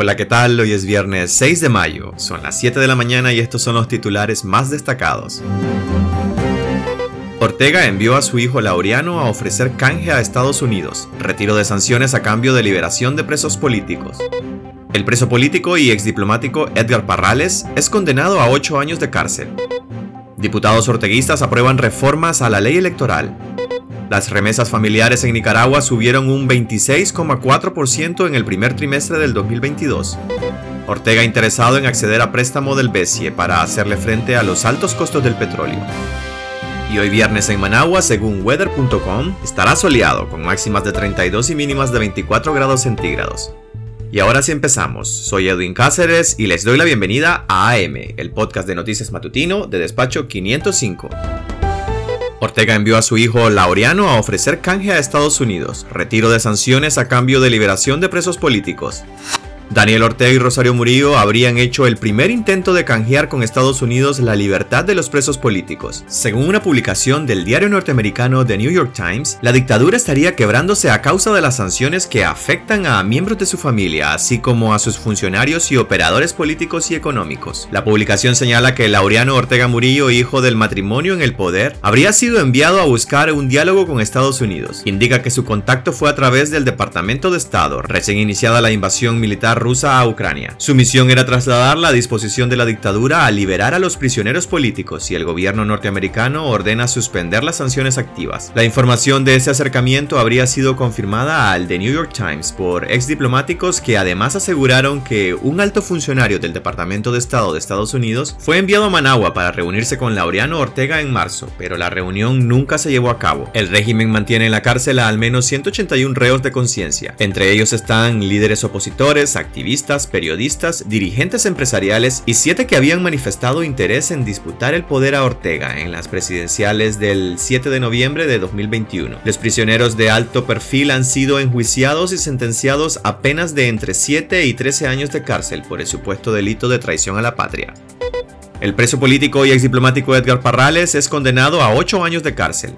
Hola, ¿qué tal? Hoy es viernes 6 de mayo, son las 7 de la mañana y estos son los titulares más destacados. Ortega envió a su hijo Laureano a ofrecer canje a Estados Unidos, retiro de sanciones a cambio de liberación de presos políticos. El preso político y exdiplomático Edgar Parrales es condenado a 8 años de cárcel. Diputados orteguistas aprueban reformas a la ley electoral. Las remesas familiares en Nicaragua subieron un 26,4% en el primer trimestre del 2022. Ortega interesado en acceder a préstamo del BESIE para hacerle frente a los altos costos del petróleo. Y hoy viernes en Managua, según weather.com, estará soleado con máximas de 32 y mínimas de 24 grados centígrados. Y ahora sí empezamos. Soy Edwin Cáceres y les doy la bienvenida a AM, el podcast de noticias matutino de despacho 505. Ortega envió a su hijo Laureano a ofrecer canje a Estados Unidos, retiro de sanciones a cambio de liberación de presos políticos. Daniel Ortega y Rosario Murillo habrían hecho el primer intento de canjear con Estados Unidos la libertad de los presos políticos. Según una publicación del diario norteamericano The New York Times, la dictadura estaría quebrándose a causa de las sanciones que afectan a miembros de su familia, así como a sus funcionarios y operadores políticos y económicos. La publicación señala que Laureano Ortega Murillo, hijo del matrimonio en el poder, habría sido enviado a buscar un diálogo con Estados Unidos. Indica que su contacto fue a través del Departamento de Estado, recién iniciada la invasión militar rusa a Ucrania. Su misión era trasladar la disposición de la dictadura a liberar a los prisioneros políticos y el gobierno norteamericano ordena suspender las sanciones activas. La información de ese acercamiento habría sido confirmada al The New York Times por ex diplomáticos que además aseguraron que un alto funcionario del Departamento de Estado de Estados Unidos fue enviado a Managua para reunirse con Laureano Ortega en marzo, pero la reunión nunca se llevó a cabo. El régimen mantiene en la cárcel a al menos 181 reos de conciencia. Entre ellos están líderes opositores, activistas, periodistas, dirigentes empresariales y siete que habían manifestado interés en disputar el poder a Ortega en las presidenciales del 7 de noviembre de 2021. Los prisioneros de alto perfil han sido enjuiciados y sentenciados a penas de entre 7 y 13 años de cárcel por el supuesto delito de traición a la patria. El preso político y exdiplomático Edgar Parrales es condenado a 8 años de cárcel.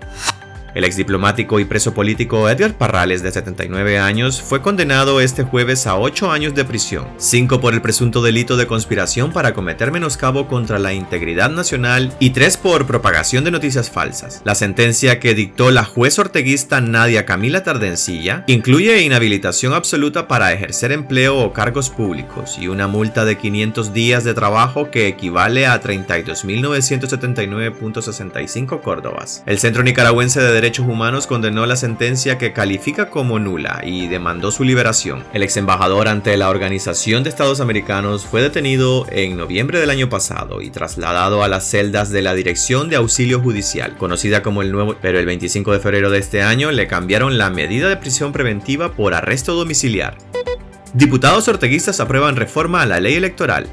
El exdiplomático y preso político Edgar Parrales, de 79 años, fue condenado este jueves a 8 años de prisión, 5 por el presunto delito de conspiración para cometer menoscabo contra la integridad nacional y 3 por propagación de noticias falsas. La sentencia que dictó la juez orteguista Nadia Camila Tardencilla incluye inhabilitación absoluta para ejercer empleo o cargos públicos y una multa de 500 días de trabajo que equivale a 32.979.65 córdobas. El Centro Nicaragüense de Derechos Humanos condenó la sentencia que califica como nula y demandó su liberación. El ex embajador ante la Organización de Estados Americanos fue detenido en noviembre del año pasado y trasladado a las celdas de la Dirección de Auxilio Judicial, conocida como el nuevo, pero el 25 de febrero de este año le cambiaron la medida de prisión preventiva por arresto domiciliar. Diputados orteguistas aprueban reforma a la ley electoral.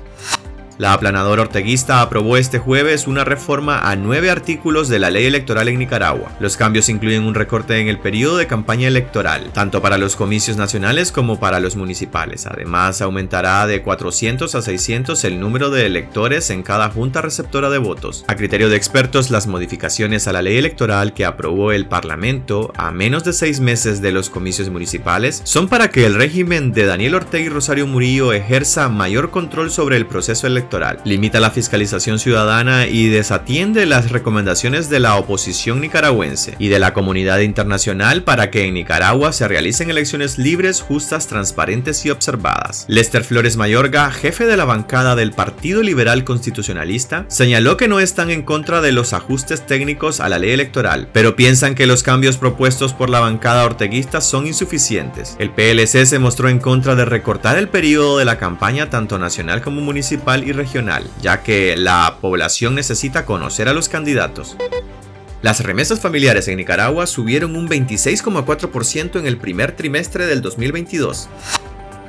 La aplanadora orteguista aprobó este jueves una reforma a nueve artículos de la ley electoral en Nicaragua. Los cambios incluyen un recorte en el periodo de campaña electoral, tanto para los comicios nacionales como para los municipales. Además, aumentará de 400 a 600 el número de electores en cada junta receptora de votos. A criterio de expertos, las modificaciones a la ley electoral que aprobó el Parlamento a menos de seis meses de los comicios municipales son para que el régimen de Daniel Ortega y Rosario Murillo ejerza mayor control sobre el proceso electoral limita la fiscalización ciudadana y desatiende las recomendaciones de la oposición nicaragüense y de la comunidad internacional para que en Nicaragua se realicen elecciones libres, justas, transparentes y observadas. Lester Flores Mayorga, jefe de la bancada del Partido Liberal Constitucionalista, señaló que no están en contra de los ajustes técnicos a la ley electoral, pero piensan que los cambios propuestos por la bancada orteguista son insuficientes. El PLC se mostró en contra de recortar el periodo de la campaña tanto nacional como municipal y regional, ya que la población necesita conocer a los candidatos. Las remesas familiares en Nicaragua subieron un 26,4% en el primer trimestre del 2022.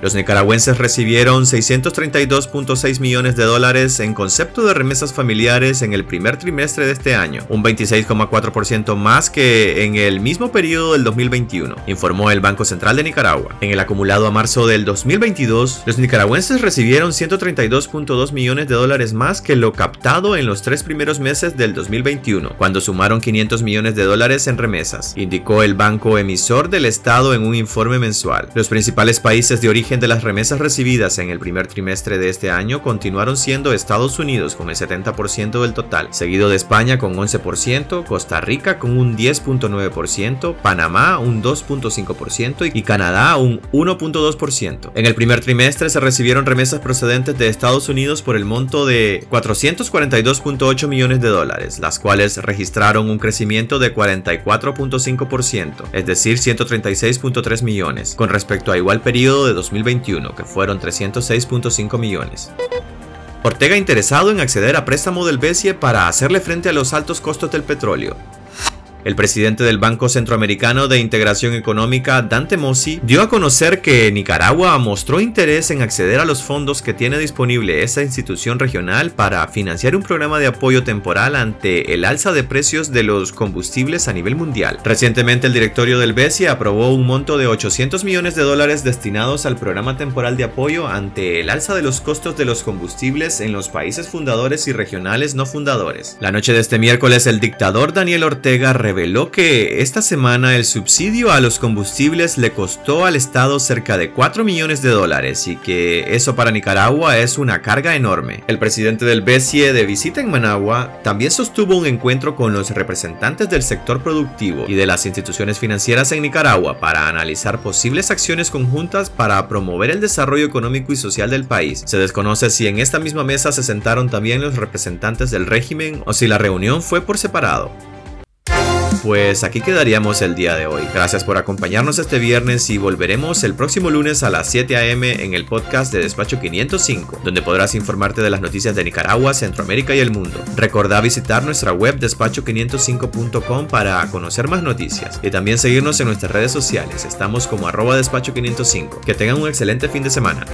Los nicaragüenses recibieron 632.6 millones de dólares en concepto de remesas familiares en el primer trimestre de este año, un 26,4% más que en el mismo periodo del 2021, informó el Banco Central de Nicaragua. En el acumulado a marzo del 2022, los nicaragüenses recibieron 132.2 millones de dólares más que lo captado en los tres primeros meses del 2021, cuando sumaron 500 millones de dólares en remesas, indicó el banco emisor del Estado en un informe mensual. Los principales países de origen origen de las remesas recibidas en el primer trimestre de este año continuaron siendo Estados Unidos con el 70% del total, seguido de España con 11%, Costa Rica con un 10.9%, Panamá un 2.5% y Canadá un 1.2%. En el primer trimestre se recibieron remesas procedentes de Estados Unidos por el monto de 442.8 millones de dólares, las cuales registraron un crecimiento de 44.5%, es decir, 136.3 millones, con respecto a igual periodo de 2021, que fueron 306.5 millones. Ortega interesado en acceder a préstamo del BESIE para hacerle frente a los altos costos del petróleo. El presidente del Banco Centroamericano de Integración Económica, Dante Mossi, dio a conocer que Nicaragua mostró interés en acceder a los fondos que tiene disponible esa institución regional para financiar un programa de apoyo temporal ante el alza de precios de los combustibles a nivel mundial. Recientemente el directorio del BESI aprobó un monto de 800 millones de dólares destinados al programa temporal de apoyo ante el alza de los costos de los combustibles en los países fundadores y regionales no fundadores. La noche de este miércoles el dictador Daniel Ortega reveló que esta semana el subsidio a los combustibles le costó al Estado cerca de 4 millones de dólares y que eso para Nicaragua es una carga enorme. El presidente del BCE de visita en Managua también sostuvo un encuentro con los representantes del sector productivo y de las instituciones financieras en Nicaragua para analizar posibles acciones conjuntas para promover el desarrollo económico y social del país. Se desconoce si en esta misma mesa se sentaron también los representantes del régimen o si la reunión fue por separado. Pues aquí quedaríamos el día de hoy. Gracias por acompañarnos este viernes y volveremos el próximo lunes a las 7 a.m. en el podcast de Despacho 505, donde podrás informarte de las noticias de Nicaragua, Centroamérica y el mundo. Recordá visitar nuestra web despacho505.com para conocer más noticias y también seguirnos en nuestras redes sociales. Estamos como arroba despacho505. Que tengan un excelente fin de semana.